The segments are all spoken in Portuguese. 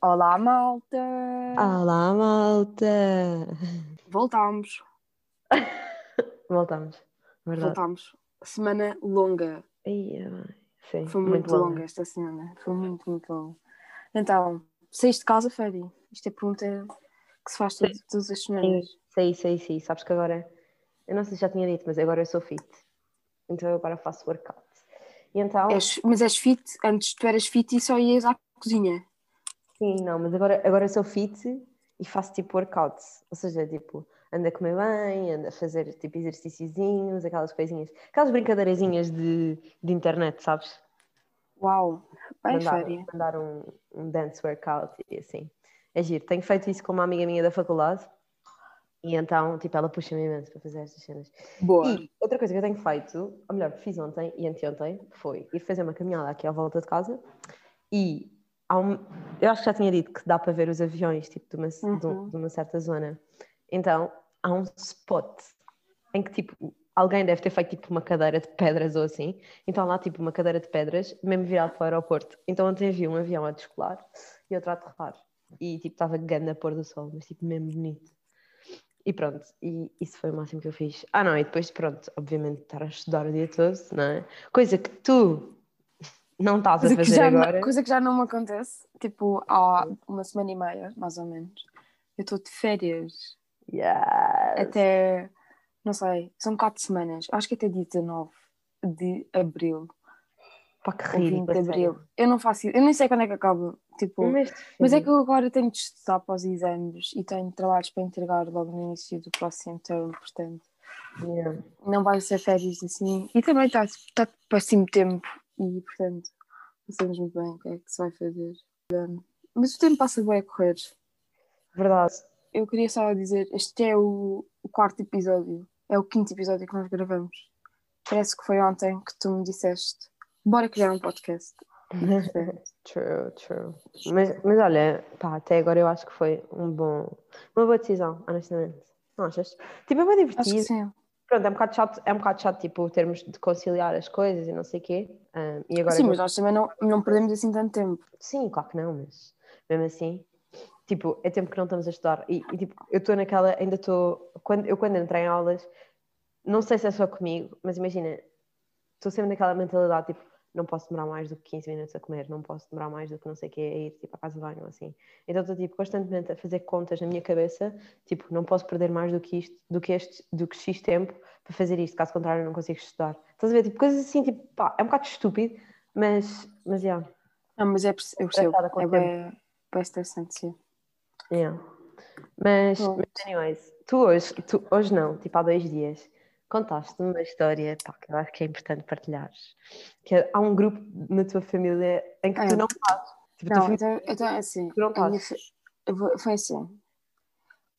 Olá, malta! Olá, malta! Voltámos, Voltamos, verdade. voltámos. Semana longa. Ia bem. Sim, Foi muito, longa esta semana. Foi muito, muito longa. Então, saíste de casa, Freddy? Isto é pergunta que se faz todo- todas as semanas. sei, sei, sim. Sabes que agora, eu não sei se já tinha dito, mas agora eu sou fit. Então eu agora faço workout. E então, És- mas és fit? Antes tu eras fit e só ias à cozinha. Sim, não, mas agora, agora eu sou fit e faço tipo workout. Ou seja, tipo, ando a comer bem, ando a fazer tipo exercíciozinhos, aquelas coisinhas, aquelas brincadeirazinhas de, de internet, sabes? Uau! Bem, mandar, mandar um, um dance workout e assim. É giro. Tenho feito isso com uma amiga minha da faculdade e então, tipo, ela puxa-me imenso para fazer estas cenas. Boa. E outra coisa que eu tenho feito, ou melhor, fiz ontem e anteontem, foi ir fazer uma caminhada aqui à volta de casa e um- eu acho que já tinha dito que dá para ver os aviões, tipo, de uma, um- Uhum. de uma certa zona. Então, há um spot em que, tipo, alguém deve ter feito, tipo, uma cadeira de pedras ou assim. Então, lá, tipo, uma cadeira de pedras, mesmo virado para o aeroporto. Então, ontem havia um avião a descolar e outro a aterrar. E, tipo, estava grande a pôr do sol, mas, tipo, mesmo bonito. E pronto, e isso foi o máximo que eu fiz. Ah, não, e depois, pronto, obviamente, estar a estudar o dia todo, não é? Coisa que tu não estás a fazer não, agora. coisa que já não me acontece. Tipo, há uma semana e meia, mais ou menos. Eu estou de férias. Yes. até, não sei, são quatro semanas, acho que até dia 19 de abril, Pá, que ou 20 ridículo, de sério. abril. Eu não faço isso, eu nem sei quando é que acaba, tipo, de mas é que eu agora tenho de estudar para os exames e tenho trabalhos para entregar logo no início do próximo termo, portanto, Yeah. não vai ser férias assim. E também está tá péssimo tempo e, portanto, não sabemos muito bem o que é que se vai fazer. Mas o tempo passa bem a correr. Verdade. Eu queria só dizer, este é o, o quarto episódio, é o quinto episódio que nós gravamos. Parece que foi ontem que tu me disseste, bora criar um podcast. True, true. Mas, mas olha, pá, até agora eu acho que foi um bom, uma boa decisão, honestamente. Não achas? Tipo, é bem Acho que divertido. sim. Pronto, é um bocado chato, é um bocado chato, tipo, termos de conciliar as coisas e não sei o quê. Ah, e agora Sim, mas nós também não, não perdemos assim tanto tempo. Sim, claro que não, mas mesmo assim, tipo, é tempo que não estamos a estudar. E, e, tipo, eu estou naquela, ainda estou. Quando, eu quando entrei em aulas, não sei se é só comigo, mas imagina, estou sempre naquela mentalidade, tipo, não posso demorar mais do que 15 minutos a comer, não posso demorar mais do que não sei o que a ir tipo, à casa de banho assim. Então estou tipo, constantemente a fazer contas na minha cabeça, tipo, não posso perder mais do que isto, do que este, do que X tempo para fazer isto, caso contrário não consigo estudar. Estás a ver? Tipo, coisas assim, tipo, pá, é um bocado estúpido, mas, mas, yeah. Não, mas é, eu é o bem, bem estressante, sim. Yeah. Mas, mas, anyways, tu hoje, tu hoje não, tipo há dois dias, contaste-me uma história pá, que eu acho que é importante partilhares. Que é- há um grupo na tua família em que É. tu não. Tipo, Não, então, então é assim, Tu não a minha estás. fa- eu vou- foi assim,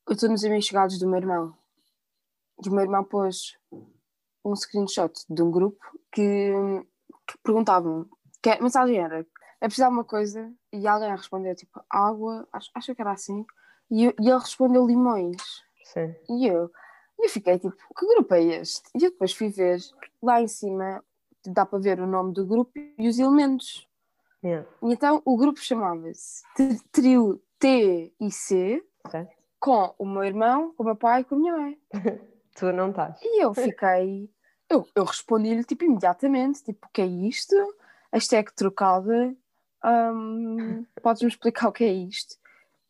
eu estou nos amigos chegados do meu irmão, e o meu irmão pôs um screenshot de um grupo que, que perguntavam, que a mensagem era, é preciso alguma coisa, e alguém respondeu tipo, água, acho, acho que era assim, e, eu- e ele respondeu limões. Sim. E eu, e eu fiquei tipo, que grupo é este? E eu depois fui ver, lá em cima dá para ver o nome do grupo e os elementos. Yeah. E então o grupo chamava-se Trio T e C, Ok. com o meu irmão, com o meu pai e com a minha mãe. Tu não estás. E eu fiquei, eu, eu respondi-lhe tipo imediatamente, tipo, o que é isto? Hashtag trocada, hum, podes-me explicar o que é isto?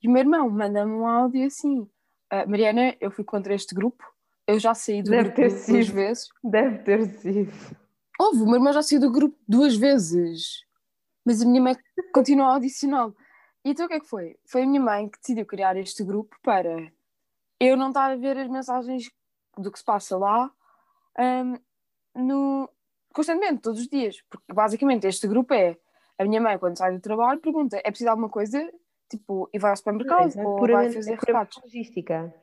E o meu irmão manda-me um áudio assim, "Ah, Mariana, eu fui contra este grupo, eu já saí do Deve grupo ter duas vezes. Deve ter sido. Houve, o meu irmão já saiu do grupo duas vezes, mas a minha mãe continua a adicioná-lo. E então o que é que foi? Foi a minha mãe que decidiu criar este grupo para eu não estar a ver as mensagens do que se passa lá hum, no, constantemente, todos os dias. Porque basicamente este grupo é a minha mãe, quando sai do trabalho, pergunta: é preciso alguma coisa? Tipo, e vai ao supermercado Então, é ou vai fazer é recados. logística.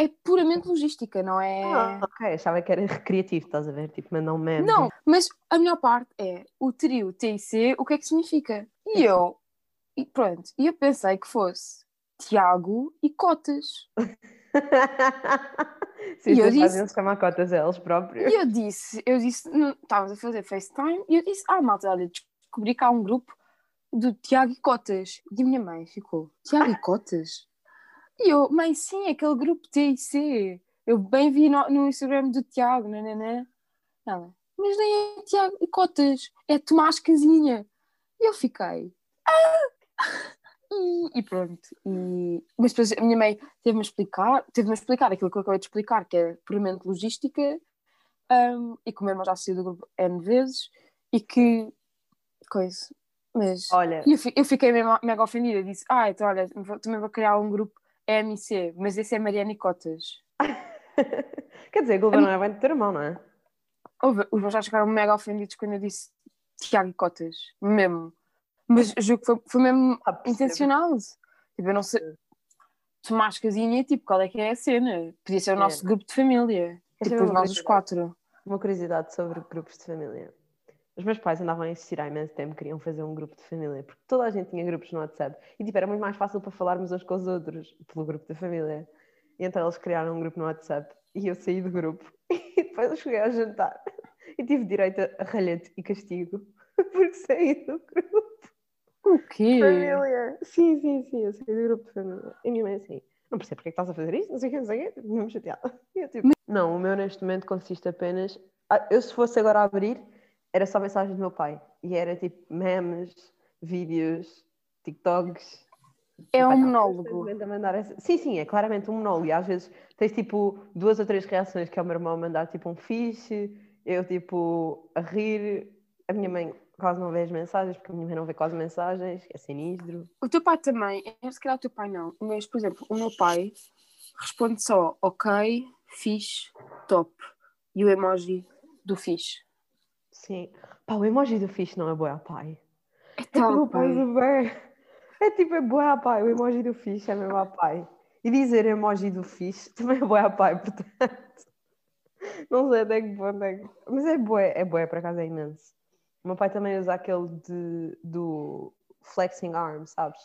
É puramente logística, não é? Ah, ok, achava que era recreativo, estás a ver? Tipo, mandar um meme. Não, mas a melhor parte é o trio T e C, o que é que significa? E eu, e pronto, e eu pensei que fosse Tiago e Cotas. Sim, E eu disse- fazem-se chamar cotas a eles próprios. E eu disse, eu disse, estávamos a fazer FaceTime, e eu disse, ah, malta, olha, descobri que há um grupo do Tiago e Cotas. E a minha mãe ficou, Tiago e Cotas? E eu, mãe, sim, aquele grupo T e C. Eu bem vi no, no Instagram do Tiago, nananã. Ela, mas nem é Tiago e Cotas, é Tomás Casinha. E eu fiquei, ah! E, e pronto. E, mas depois a minha mãe teve-me a explicar, teve-me a explicar aquilo que eu acabei de explicar, que é puramente logística, um, e que o meu irmão já saiu do grupo N vezes, e que coisa. Mas Olha. eu, eu fiquei mega, mega ofendida. Disse: Ah, então olha, também vou criar um grupo EMC, mas esse é Mariana Cotas. Quer dizer, a Globo não é bem do teu irmão, não é? Os meus já ficaram mega ofendidos quando eu disse Tiago e Cotas, mesmo. Mas juro que foi, foi mesmo Ah, intencional. Tipo, eu não sei. Tomás Casinha, tipo, qual é que é a cena? Podia ser o É. nosso grupo de família. Quer Tipo, saber os quatro. Uma curiosidade sobre grupos de família. Os meus pais andavam a insistir há imenso tempo, queriam fazer um grupo de família, porque toda a gente tinha grupos no WhatsApp e tipo, era muito mais fácil para falarmos uns com os outros pelo grupo da família. E então eles criaram um grupo no WhatsApp e eu saí do grupo e depois eu cheguei ao jantar e tive direito a ralhete e castigo porque saí do grupo O quê? família. Sim, sim, sim, eu saí do grupo de família. E a minha mãe assim, não percebo porque é que estás a fazer isto, não sei o que, não sei o que, mesmo chateada. E eu, tipo, não, o meu neste momento consiste apenas. Eu se fosse agora abrir, era só mensagens do meu pai. E era tipo memes, vídeos, TikToks. É um tá monólogo. essa- Sim, sim, é claramente um monólogo. E às vezes tens tipo duas ou três reações que é o meu irmão a mandar tipo um fixe, eu tipo a rir, a minha mãe quase não vê as mensagens, porque a minha mãe não vê quase mensagens, é sinistro. O teu pai também, eu se calhar o teu pai não, mas por exemplo, o meu pai responde só ok, fixe, top. E o emoji do fixe. Sim. Pá, o emoji do fixe não é boa pai. É É meu pai usa bem. É tipo, é boa pai. O emoji do fixe é mesmo a pai. E dizer emoji do fixe também é boa pai, portanto. Não sei até que ponto é que... Mas é boa, é boa, por acaso é imenso. O meu pai também usa aquele de, do flexing arm, sabes?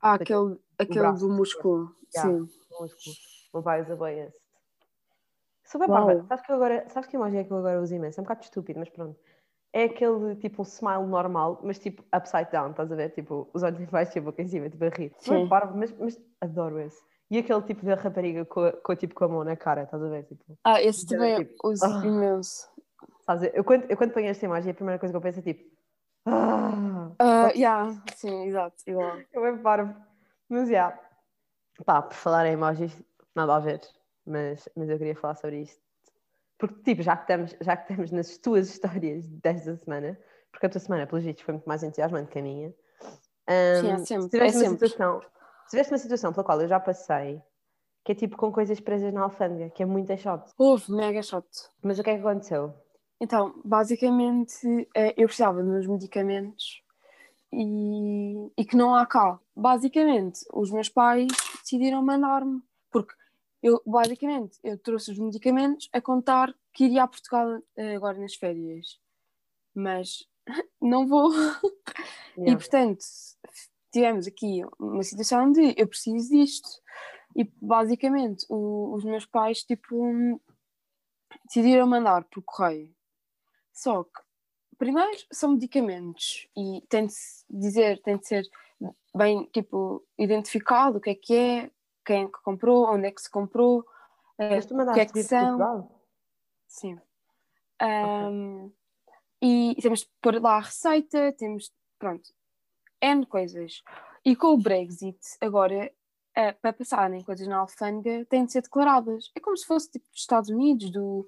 Ah, aquele, aquele do músculo. Yeah. Sim. O músculo. O meu pai usa bem esse. Sou bem Uau. parva. Sabes que, agora, sabes que emoji é que eu agora uso imenso? É um bocado estúpido, mas pronto. É aquele tipo um smile normal, mas tipo upside down, estás a ver? Tipo, os olhos em baixo e a boca em cima, tipo a rir. Sim. parvo, mas, mas adoro esse. E aquele tipo de rapariga com, a- com, tipo, com a mão na cara, estás a ver? Tipo, Ah, esse também tipo, uso ah. imenso. sabes? Eu quando, eu quando ponho esta imagem, a primeira coisa que eu penso é tipo. Ah, Ah, yeah, sim, exato, igual. eu é parvo. Mas já. Pá, por falar em emojis, nada a ver. Mas, mas eu queria falar sobre isto. Porque, tipo, já que, estamos, já que estamos nas tuas histórias desta semana, porque a tua semana, pelos vistos, foi muito mais entusiasmante que a minha. Sim, é sempre, se tiveste é uma sempre. situação, se tiveste uma situação pela qual eu já passei, que é tipo com coisas presas na alfândega, que é muito chato. Houve, mega chato. Mas o que é que aconteceu? Então, basicamente, eh, eu precisava de uns medicamentos e, e que não há cá. Basicamente, os meus pais decidiram mandar-me, porque eu, basicamente, eu trouxe os medicamentos a contar que iria a Portugal eh, agora nas férias. Mas não vou. E, Yeah. portanto, tivemos aqui uma situação de eu preciso disto. E, basicamente, o- os meus pais, tipo, decidiram mandar por correio. Só que, primeiro, são medicamentos e tem de dizer, tem de ser bem, tipo, identificado o que é que é, quem é que comprou, onde é que se comprou, eh, o que é que são. Sim. Ahm, E temos de pôr lá a receita, temos, pronto, N coisas. E com o Brexit, agora, eh, para passarem coisas na alfândega, têm de ser declaradas. É como se fosse tipo dos Estados Unidos, do,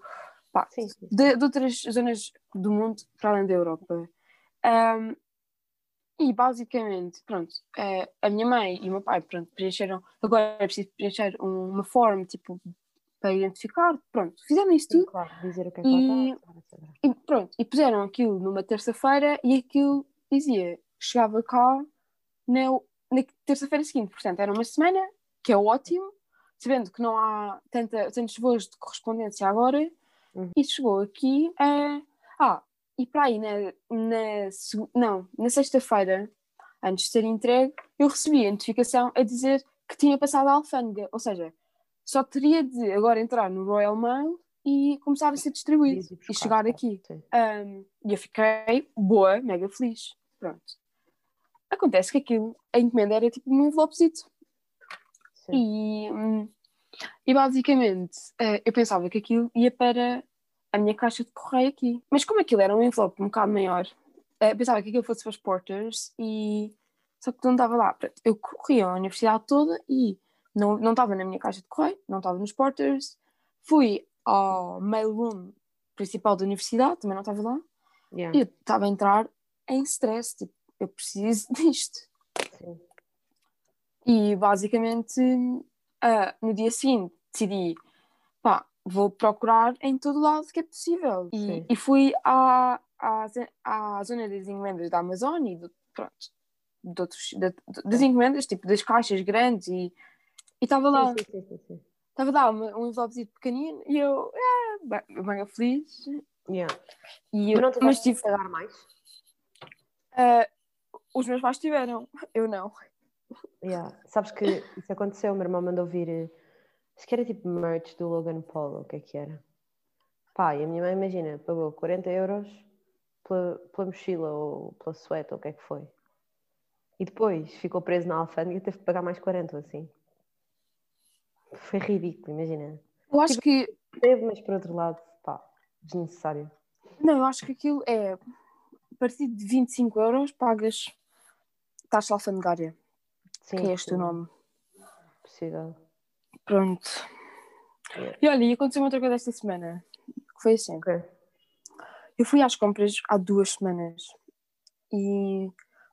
pá, Sim, sim. de, de outras zonas do mundo, para além da Europa. Ahm, e basicamente, pronto, eh, a minha mãe e o meu pai, pronto, preencheram. Agora é preciso preencher um- uma forma, tipo, para identificar. Pronto, fizeram isso tudo. Claro, dizer o que é que E-. E pronto, e puseram aquilo numa terça-feira e aquilo dizia, chegava cá na, na terça-feira seguinte. Portanto, era uma semana, que é ótimo, sabendo que não há tanta, tantos voos de correspondência agora, Uhum. e chegou aqui a. Ah, e para aí, na, na, não, na sexta-feira, antes de ser entregue, eu recebi a notificação a dizer que tinha passado a alfândega, ou seja, só teria de agora entrar no Royal Mail e começar a ser distribuído e e chegar aqui. Um, e eu fiquei boa, mega feliz. Pronto. Acontece que aquilo, a encomenda era tipo um envelopezito. E, hum, e basicamente eh, eu pensava que aquilo ia para a minha caixa de correio aqui. Mas como aquilo era um envelope um bocado maior, eh, pensava que aquilo fosse para os porters e só que não estava lá. Eu corri a universidade toda e não, não estava na minha caixa de correio, não estava nos porters. Fui ao mailroom principal da universidade, também não estava lá. Yeah. E eu estava a entrar em stress, tipo, eu preciso disto. Sim. E basicamente, ah, no dia seguinte, decidi, pá, vou procurar em todo lado que é possível. E, e fui à, à, à zona das encomendas da Amazon e, do, pronto, de outros, de- de- das encomendas, tipo, das caixas grandes e estava lá, estava lá uma- um envelopezinho pequenino e eu, ah, bem- mega feliz. Yeah. E Mas não eu, tiveste mas que tive, pagar mais? ah, os meus pais tiveram, eu não. Yeah. Sabes que isso aconteceu, o meu irmão mandou vir, eh, acho que era tipo merch do Logan Paul, o que é que era? Pá, e a minha mãe, imagina, pagou 40 euros pela, pela mochila ou pela suéte ou o que é que foi. E depois ficou preso na alfândega e teve que pagar mais 40 ou assim. Foi ridículo, imagina. Eu acho que Teve, mas por outro lado, pá, desnecessário. Não, eu acho que aquilo é a partir de 25 euros pagas taxa alfandegária, Sim, que é este sim, o nome. Possível. Pronto. E olha, e aconteceu outra coisa esta semana, que foi assim. Ok. Eu fui às compras há duas semanas e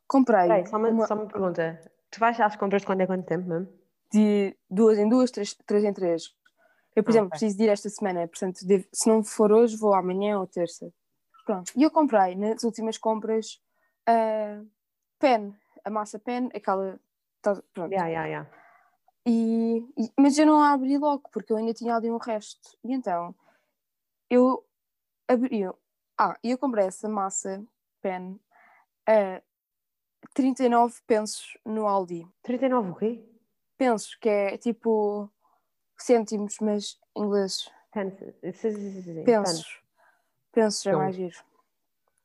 comprei Peraí, só uma, uma só uma pergunta. Tu vais às compras de quando é quanto tempo mesmo? de duas em duas, três, três em três. Eu, por Ah, exemplo, ok. preciso de ir esta semana, portanto, devo- se não for hoje, vou amanhã ou terça. Pronto. E eu comprei nas últimas compras a pen, a massa pen, aquela. tá- pronto. Yeah, yeah, yeah. E, e- mas eu não a abri logo, porque eu ainda tinha ali um resto. E então, eu abri. Ah, e eu comprei essa massa pen a 39 pensos no Aldi. 39 o quê? Pensos que é tipo cêntimos, mas em inglês. Pensos. Pensos é mais giro.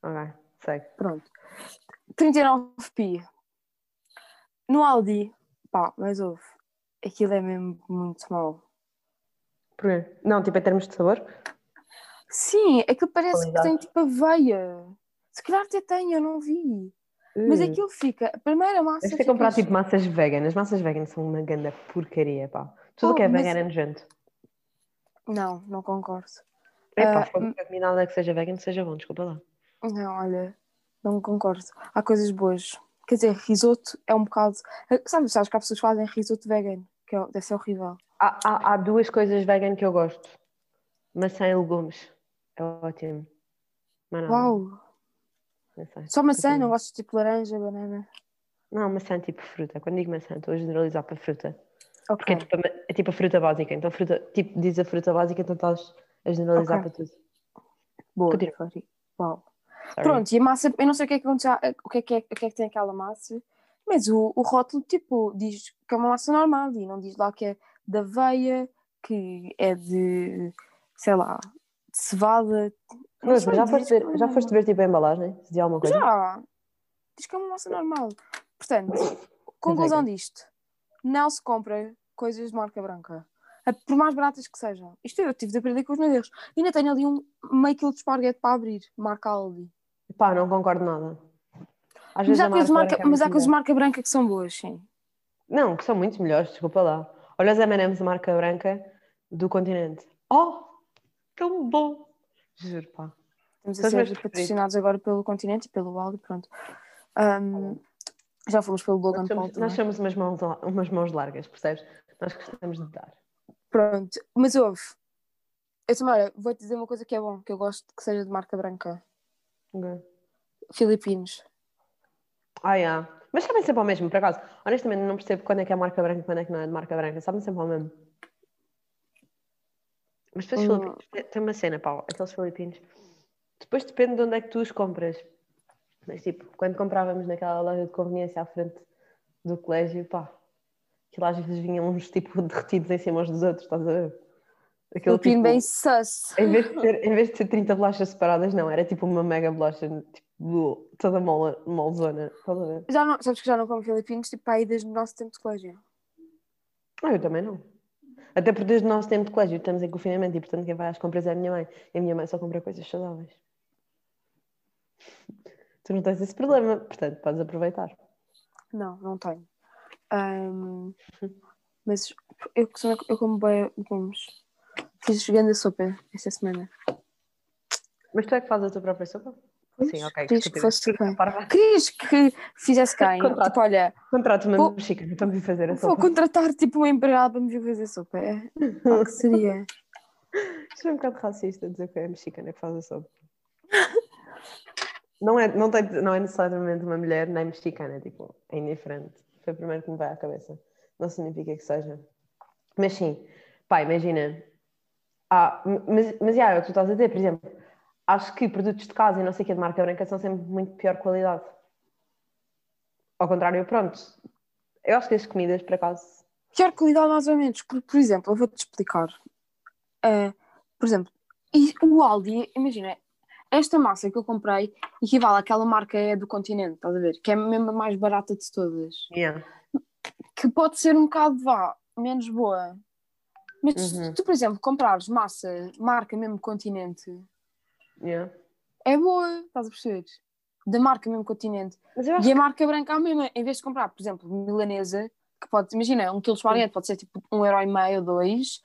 Ok, segue. Pronto. 39p. No Aldi, pá, mas houve. Aquilo é mesmo muito mau. Porquê? Não, tipo em termos de sabor? Sim, aquilo parece que Qualidade. tem tipo aveia. Se calhar até tem, eu não vi. Mas Uh. aquilo fica. A primeira massa. Ter fica comprado tipo massas vegan. As massas vegan são uma grande porcaria, pá. Tudo o Oh, que é mas- vegan é nojento. Não, não concordo. Epá, Ah, fogo, a comida nada que seja vegan seja bom, desculpa lá. Não, olha, não concordo. Há coisas boas. Quer dizer, risoto é um bocado. Sabes, sabes que há pessoas que fazem risoto vegan, que é- deve ser horrível. Há, há, há duas coisas vegan que eu gosto. Maçã e legumes. É ótimo. Mas Uau! Só maçã, não gosto de tipo laranja, banana. Não, maçã tipo fruta. Quando digo maçã, estou a generalizar para fruta. Porque Ok. é tipo, a, é tipo a fruta básica. Então, fruta, tipo, diz a fruta básica, então estás a generalizar Ok. para tudo. Boa. continua. Uau. Sorry. Pronto, e a massa, eu não sei o que é que, aconteceu- o que, é, que, é, o que é que tem aquela massa, mas o, o rótulo, tipo, diz que é uma massa normal e não diz lá que é de aveia, que é de, sei lá, de cevada. Mas, sei, já, foste ver, é já foste ver tipo a embalagem? Se diz alguma coisa? Já! Diz que é uma massa normal. Portanto, conclusão disto: não se compra coisas de marca branca. Por mais baratas que sejam. Isto eu tive de aprender com os meus erros. E ainda tenho ali um meio quilo de esparguete para abrir, marca Aldi. Pá, não concordo nada. Às Mas há, coisas marca é mas há coisas marca branca que são boas, sim. Não, que são muito melhores, desculpa lá. Olha os M&M's marca branca do continente. Oh, tão bom! Juro, pá. Estamos a ser patrocinados agora pelo Continente e pelo Aldi, pronto. Ahm, já fomos pelo Logan Nós Paul somos, também. nós somos umas, mãos, umas mãos largas, percebes? Nós gostamos de dar. Pronto, mas houve. Eu também, olha, vou-te dizer uma coisa que é bom, que eu gosto que seja de marca branca. Ok. Filipinos. Ah, yeah. Mas sabem sempre ao mesmo, por acaso. Honestamente, não percebo quando é que é marca branca e quando é que não é de marca branca. Sabem sempre ao mesmo. Mas depois, Hum. Filipinos, tem uma cena, pá, aqueles filipinos. Depois depende de onde é que tu os compras. Mas, tipo, quando comprávamos naquela loja de conveniência à frente do colégio, pá, aquilo às vezes vinham uns, tipo, derretidos em cima uns dos outros, estás a ver? Aquele Filipino tipo, bem sus. em, vez de ter, em vez de ter 30 bolachas separadas, não, era tipo uma mega bolacha, tipo, toda mola, molzona. Estás a ver? Já não, sabes que já não como filipinos, tipo, aí desde o nosso tempo de colégio. Ah, eu também não. Até porque desde o nosso tempo de colégio estamos em confinamento e, portanto, quem vai às compras é a minha mãe. E a minha mãe só compra coisas saudáveis. Tu não tens esse problema, portanto, podes aproveitar. Não, não tenho. Ahm, mas eu, eu como bem legumes. Fiz grande sopa esta semana. Mas tu é que fazes a tua própria sopa? Sim, ok. querias que fosse. Querias que fizesse quem? Contrato. tipo, olha, Contrato-me Vou- mexicano fazer a vou sopa. contratar tipo uma empregada para me vir fazer sopa. É, o que seria? Isto é um bocado racista dizer que é a mexicana que faz a sopa. Não é, não, tem, não é necessariamente uma mulher nem mexicana, tipo, é indiferente. Foi o primeiro que me vai à cabeça. Não significa que seja. Mas sim, pá, imagina. Ah, mas, mas já, é o que tu estás a dizer, por exemplo, acho que produtos de casa e não sei o que de marca branca são sempre muito pior qualidade. Ao contrário, pronto. Eu acho que as comidas, por acaso, Pior qualidade, mais ou menos. Por, por exemplo, eu vou-te explicar. Ah, por exemplo, e o Aldi, imagina, esta massa que eu comprei equivale àquela marca é do continente, estás a ver? Que é mesmo a mais barata de todas. yeah. Que pode ser um bocado, vá, menos boa. Mas Uhum. se tu, por exemplo, comprares massa, marca mesmo continente, Yeah. é boa, estás a perceber? Da marca mesmo continente. Mas eu acho E a marca branca é a mesma. Em vez de comprar, por exemplo, milanesa, que pode, imagina, um quilo de esparguete pode ser tipo um euro e meio, dois,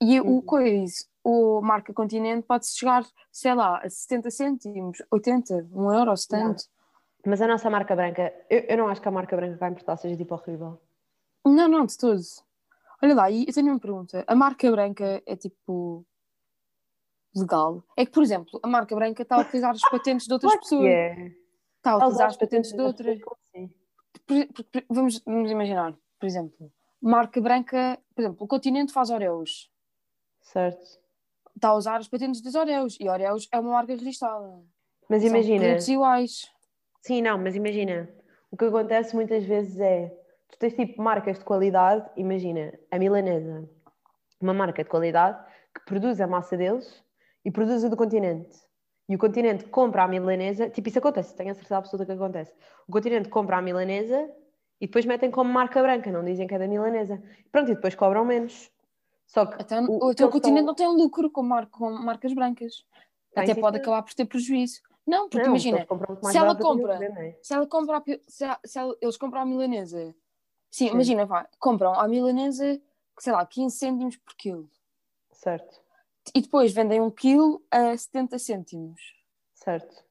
e Uhum. o coisa, o marca continente pode chegar, sei lá, a 70 cêntimos, 80, 1 euro, 70. Mas a nossa marca branca, eu, eu não acho que a marca branca cá em Portugal seja tipo horrível. Não, não, de todo. Olha lá, e eu tenho uma pergunta. A marca branca é tipo legal? É que, por exemplo, a marca branca está a utilizar as patentes de outras pessoas. é. Está a utilizar as patentes de das outras. assim? Vamos, vamos imaginar, por exemplo, marca branca, por exemplo, o continente faz Oreos. Certo. Está a usar as patentes dos Oreos. E Oreos é uma marca registrada. Mas São imagina, produtos iguais. sim, não, mas imagina, o que acontece muitas vezes é, tu tens tipo marcas de qualidade, imagina, a milanesa, uma marca de qualidade que produz a massa deles e produz a do continente. E o continente compra a milanesa, tipo isso acontece, tenho a certeza absoluta que acontece. O continente compra a milanesa e depois metem como marca branca, não dizem que é da milanesa. Pronto, e depois cobram menos. Só que Então, o- o, teu eles continente estão- não tem lucro com, mar- com marcas brancas. Tem, Até pode acabar por ter prejuízo. Não, porque Não, imagina, se ela compra- se ela compra a se, se ela- eles compram a milanesa. Sim, Sim. imagina, vá, compram a milanesa, sei lá, 15 cêntimos por quilo. Certo, E depois vendem um quilo a 70 cêntimos. certo.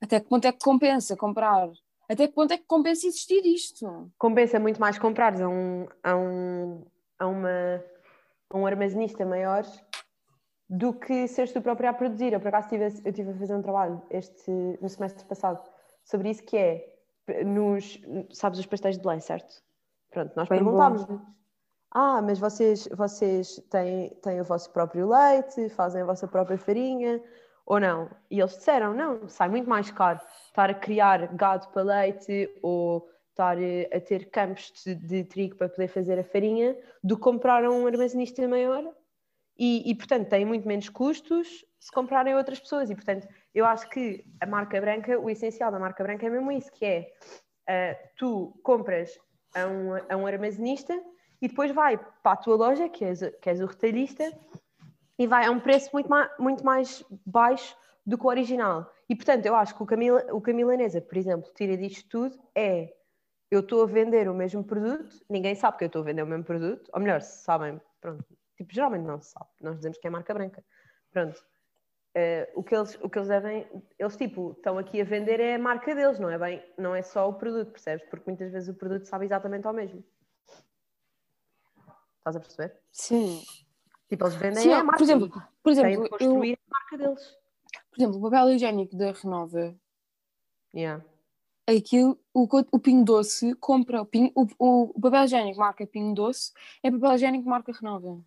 Até que ponto é que compensa comprar? Até que ponto é que compensa existir isto? Compensa muito mais comprares a um, a um, a uma, a um armazenista maior do que seres tu próprio a produzir. Eu, por acaso, tive, eu estive a fazer um trabalho este, no semestre passado sobre isso, que é, nos, sabes, os pastéis de Belém, certo? Pronto, nós perguntámos ah, mas vocês, vocês têm, têm o vosso próprio leite, fazem a vossa própria farinha, ou não? E eles disseram, não, sai muito mais caro estar a criar gado para leite ou estar eh, a ter campos de, de trigo para poder fazer a farinha do que comprar a um armazenista maior e, e, portanto, tem muito menos custos se comprarem outras pessoas. E, portanto, eu acho que a marca branca, o essencial da marca branca é mesmo isso, que é ah, tu compras a um, a um armazenista e depois vai para a tua loja, que és, que és o retalhista, e vai a um preço muito mais, muito mais baixo do que o original. E, portanto, eu acho que o Camila, o Camilanesa, por exemplo, tira disto tudo é eu estou a vender o mesmo produto, ninguém sabe que eu estou a vender o mesmo produto, ou melhor, se sabem, pronto, tipo, geralmente não se sabe, nós dizemos que é marca branca, pronto. Eh, o, que eles, o que eles devem, eles tipo, estão aqui a vender é a marca deles, não é bem, não é só o produto, percebes? Porque muitas vezes o produto sabe exatamente ao mesmo. Estás a perceber? Sim. Tipo, eles vendem Sim, a marca por exemplo, por exemplo, de eu, construir a marca deles. por exemplo, o papel higiênico da Renova, Yeah. aquilo, o, o Pingo Doce compra, o, Pingo- o, o papel higiênico marca Pingo Doce é papel higiênico marca Renova.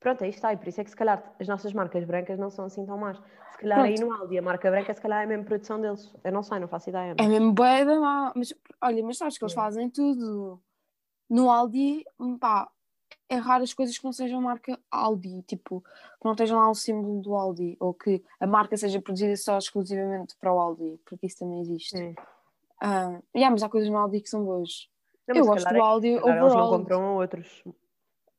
Pronto, aí está, e por isso é que se calhar as nossas marcas brancas não são assim tão más. Se calhar aí no Aldi a marca branca se calhar é a mesma produção deles. Eu não sei, não faço ideia. É mas- mesmo bué da má. Mas olha, mas sabes que eles É. fazem tudo. No Aldi, pá, é raro as coisas que não sejam marca Aldi, tipo, que não estejam lá o símbolo do Aldi, ou que a marca seja produzida só exclusivamente para o Aldi, porque isso também existe. Sim. Ah, yeah, mas há coisas no Aldi que são boas. Não, eu gosto do é- Aldi se calhar Eles não overall. compram outros.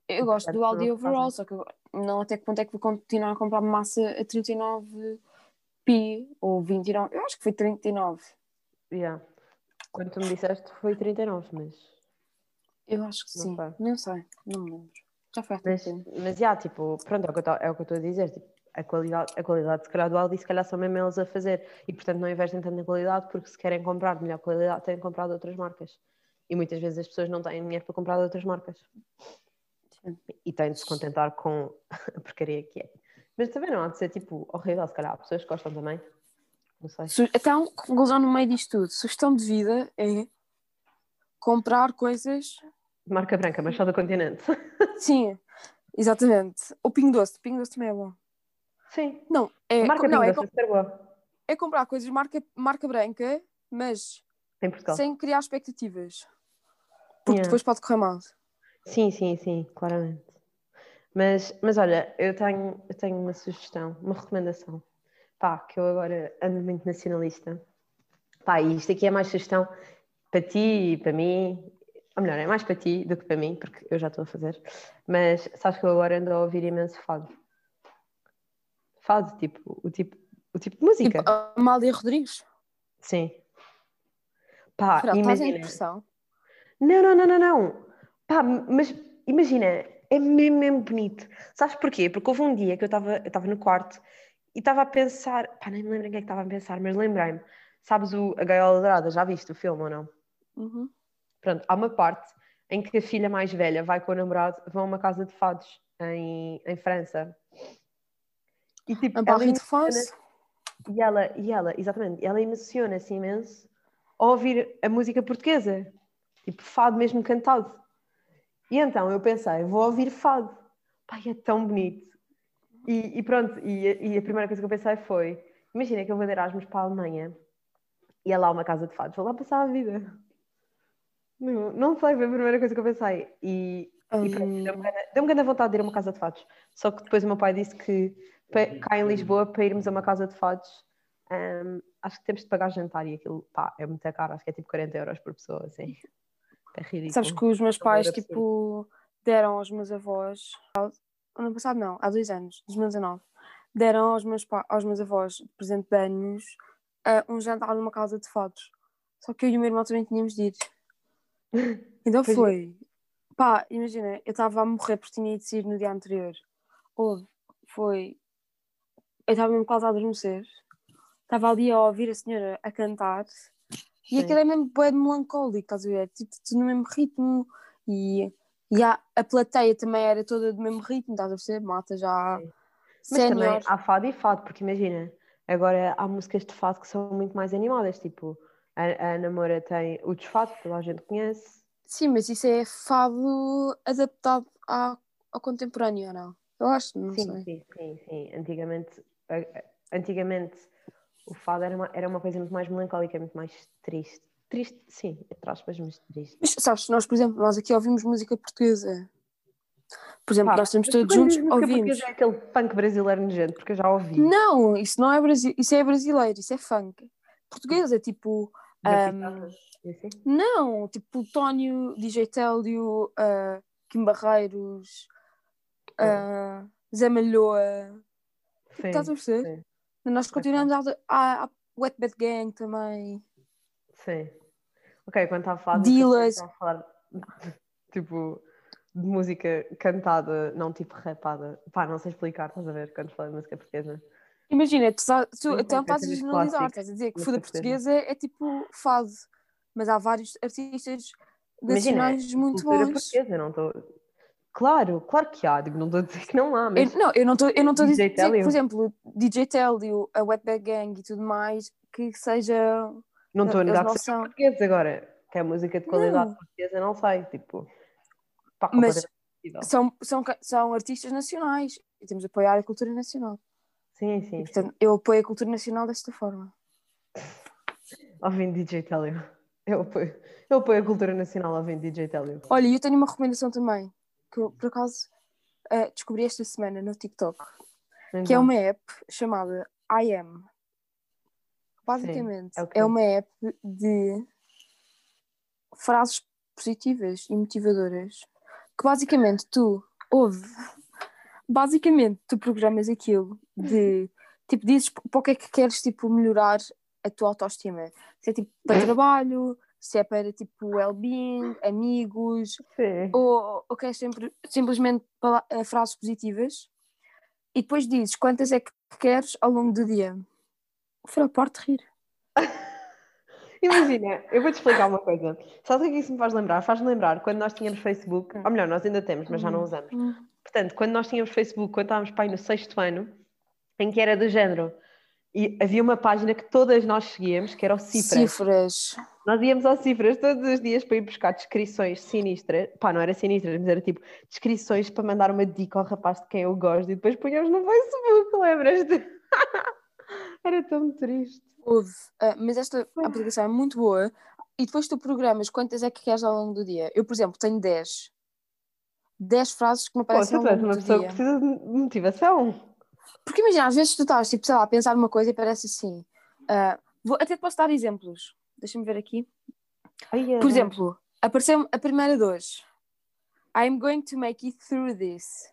Eu gosto do Portanto, não overall, só que não até que ponto é que vou continuar a comprar massa a 39 pi ou 29. Eu acho que foi 39. Yeah. Quando tu me disseste foi 39, mas. Eu acho que Não sim. sei. Não sei, não me lembro. Já foi há Mas, tempo. mas já, tipo, pronto, é o que eu é estou a dizer. Tipo, a qualidade, a qualidade, se calhar, do Aldi, se calhar são mesmo eles a fazer. E, portanto, não investem tanto na qualidade, porque se querem comprar de melhor qualidade, têm de outras marcas. E muitas vezes as pessoas não têm dinheiro para comprar de outras marcas. Sim. E têm de se contentar com a porcaria que é. Mas também não há de ser, tipo, horrível, se calhar. Há pessoas que gostam também. Não sei. Então, conclusão no meio disto tudo. Sugestão de vida é comprar coisas. Marca branca, mas só do continente. Sim, exatamente. O Pingo Doce. Pingo Doce também é bom. Sim. Não, é, marca não, é, é é comprar coisas marca, marca branca, mas sem criar expectativas. Porque Yeah. depois pode correr mal. Sim, sim, sim, claramente. Mas, mas olha, eu tenho, eu tenho uma sugestão, uma recomendação. Pá, que eu agora ando muito nacionalista. Pá, e isto aqui é mais sugestão para ti e para mim. Ou melhor, é mais para ti do que para mim, porque eu já estou a fazer. Mas sabes que eu agora ando a ouvir imenso fado. Fado, tipo, o tipo, o tipo de música. Tipo, a Amália Rodrigues. Sim. Pá, imagina. depressão? Não, não, não, não, não. Pá, mas imagina, é mesmo, mesmo bonito. Sabes porquê? Porque houve um dia que eu estava eu estava no quarto e estava a pensar, pá, nem me lembro em que é que estava a pensar, mas lembrei-me. Sabes o A Gaiola Dourada? Já viste o filme ou não? Uhum. Pronto, há uma parte em que a filha mais velha vai com o namorado, vão a uma casa de fados em, em França. E tipo, A ela de emociona- e ela, e ela, exatamente, ela emociona-se imenso ao ouvir a música portuguesa, tipo fado mesmo cantado. E então eu pensei, vou ouvir fado. Pai, é tão bonito. E, e pronto, e, e a primeira coisa que eu pensei foi: imagina que eu vou de Erasmus para a Alemanha e é lá uma casa de fados, vou lá passar a vida. Não, não sei, foi a primeira coisa que eu pensei. E, e pronto, Hum. deu-me grande- vontade de ir a uma casa de fados. Só que depois o meu pai disse que pa- cá em Lisboa, para irmos a uma casa de fados, hum, acho que temos de pagar jantar e aquilo pá, é muito caro, acho que é tipo 40 euros por pessoa, assim. É ridículo. Sabes que os meus É um pais, tipo, deram aos meus avós, ano passado não, há dois anos, 2019, deram aos meus, aos meus avós, de presente de anos, ah, um jantar numa casa de fados. Só que eu e o meu irmão também tínhamos de ir. Então Pois é. foi. Pá, imagina, eu estava a morrer porque tinha ido sair no dia anterior. Houve, foi. Eu estava mesmo quase a adormecer. Estava ali a ouvir a senhora a cantar. E Sim. aquilo é mesmo de melancólico, estás a ver? Tipo, tudo no mesmo ritmo. E, e a, a plateia também era toda do mesmo ritmo, estás a perceber? Mata já Sim. Mas também sénior. há fado e fado, porque imagina, agora há músicas de fado que são muito mais animadas, tipo, a, a Ana Moura tem o desfado, que toda a gente conhece. Sim, mas isso é fado adaptado à, ao contemporâneo, ou não? Eu acho, não Sim, sei. sim, sim, sim. Antigamente, antigamente o fado era uma, era uma coisa muito mais melancólica, muito mais triste. Triste, sim, entre aspas, mas triste. Mas sabes, nós, por exemplo, nós aqui ouvimos música portuguesa. Por exemplo, Pá, nós estamos todos juntos, ouvimos. É aquele funk brasileiro nojento, porque eu já ouvi. Não, isso não é brasileiro, isso é brasileiro, isso é funk. Português é tipo. Assim. Não, tipo Tónio, DJ Télio, uh, Kim Barreiros, uh, Zé Malhoa. Sim, Estás a perceber? Nós continuamos a, Wet Bad Gang também. Sim. Ok, quando está a falar Dealers. Está a falar tipo de música cantada, não tipo rapada. Pá, não sei explicar, estás a ver? Quando falo de música portuguesa. Imagina, tu, tu então com estás a generalizar, estás a dizer que foda portuguesa é, é tipo fado, mas há vários artistas Imagina, nacionais muito bons. portuguesa, não estou. Claro, claro que há, não estou a dizer que não há, mas Eu, não, eu não estou a dizer, que, por exemplo, DJ Télio, a Wet Bad Gang e tudo mais, que seja. não estou a eles negar que são- portugueses agora. Que é música de qualidade Não. portuguesa, não sei, tipo. Pá, Mas-. São, são, são artistas nacionais e temos de apoiar a cultura nacional. Sim, sim. E, portanto, eu apoio a cultura nacional desta forma. Ouvindo DJ Télio. Eu apoio, eu apoio a cultura nacional ouvindo DJ Télio. Olha, e eu tenho uma recomendação também. que eu por acaso uh, descobri esta semana no TikTok, Então, que é uma app chamada I Am. Basicamente, é o quê? é uma app de frases positivas e motivadoras que basicamente tu ouve, basicamente tu programas aquilo de tipo dizes para o que é que queres tipo melhorar a tua autoestima. Se é tipo para trabalho, se é para tipo well-being, amigos, Sim. ou, ou queres sempre, simplesmente eh, frases positivas e depois dizes quantas é que queres ao longo do dia. Foi parte de rir. Imagina, eu vou-te explicar uma coisa. Sabe o que é que isso me faz lembrar? Faz-me lembrar quando nós tínhamos Facebook, Hum. ou melhor, nós ainda temos, mas já não usamos. Portanto, quando nós tínhamos Facebook, quando estávamos pai no sexto ano, em que era do género, e havia uma página que todas nós seguíamos, que era o Cifras. Cifras. Nós íamos ao Cifras todos os dias para ir buscar descrições sinistras. Pá, não era sinistras, mas era tipo descrições para mandar uma dica ao rapaz de quem eu gosto e depois punhamos no Facebook, lembras-te? era tão triste. Houve. Ah, mas esta aplicação é muito boa e depois tu programas quantas é que queres ao longo do dia. Eu, por exemplo, tenho 10. 10 frases que me aparecem ao longo uma pessoa que precisa de motivação. Porque imagina, às vezes tu estás, tipo, sei lá, a pensar numa coisa e parece assim. ah, vou, até te posso dar exemplos. Deixa-me ver aqui. Ai, é. Por exemplo, apareceu a primeira de hoje. I'm going to make it through this.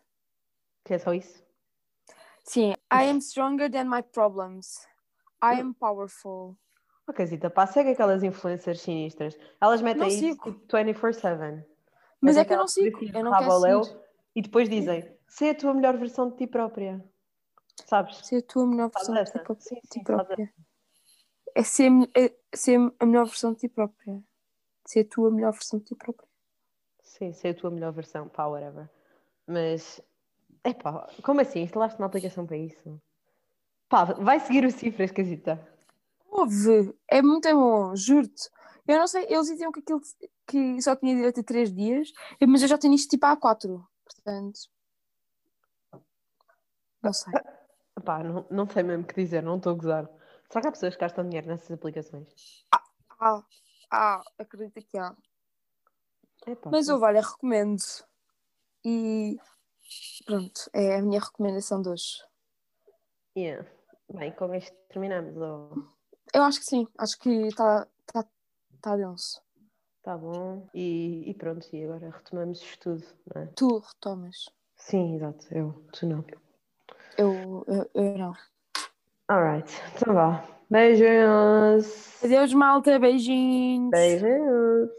Que é só isso? Sim, I am stronger than my problems. I am powerful. Ok, Zita, pá, segue aquelas influencers sinistras. Elas metem Não isso sigo. tipo 24-7. Mas Metem é que eu não sigo, eu não quero seguir. E depois dizem, sei a tua melhor versão de ti própria. Sabes? Ser a tua melhor versão de ti, pró- Sim, própria. É ser, é ser a melhor versão de ti própria. Ser a tua melhor versão de ti própria. Sim, sei a tua melhor versão, pá, whatever. Mas, epá, como assim? Instalaste uma aplicação para isso? Pá, vai seguir o Cifras, Casita. Houve! É muito bom, juro-te. Eu não sei, eles diziam que aquilo que só tinha direito a 3 dias, mas eu já tenho isto tipo há 4. Portanto. Não sei. Não, não sei mesmo o que dizer, não estou a gozar. Será que há pessoas que gastam dinheiro nessas aplicações? Ah, ah, acredito que há. Epá, Mas eu, olha, recomendo. E pronto, é a minha recomendação de hoje. Yeah. Bem, com isto terminamos. Oh. Eu acho que sim, acho que está tá, tá denso. Tá bom. E, e pronto, e agora retomamos o estudo, não é? Tu retomas. Sim, exato. Eu, tu não. Eu, eu, eu não. Alright, então vá. Beijos. Adeus, malta. Beijinhos. Beijos.